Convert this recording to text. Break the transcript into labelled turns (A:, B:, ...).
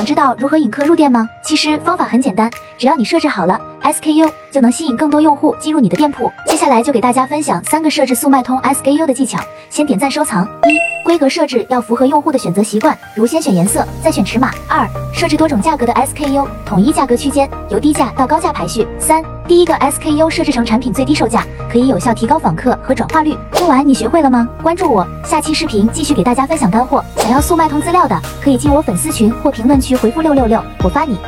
A: 想知道如何引客入店吗？其实方法很简单，只要你设置好了 SKU，就能吸引更多用户进入你的店铺。接下来就给大家分享三个设置速卖通 SKU 的技巧，先点赞收藏。一、规格设置要符合用户的选择习惯，如先选颜色，再选尺码。二、设置多种价格的 SKU，统一价格区间，由低价到高价排序。三、第一个 SKU 设置成产品最低售价，可以有效提高访客和转化率。听完你学会了吗？关注我，下期视频继续给大家分享干货。想要速卖通资料的，可以进我粉丝群或评论区回复六六六，我发你。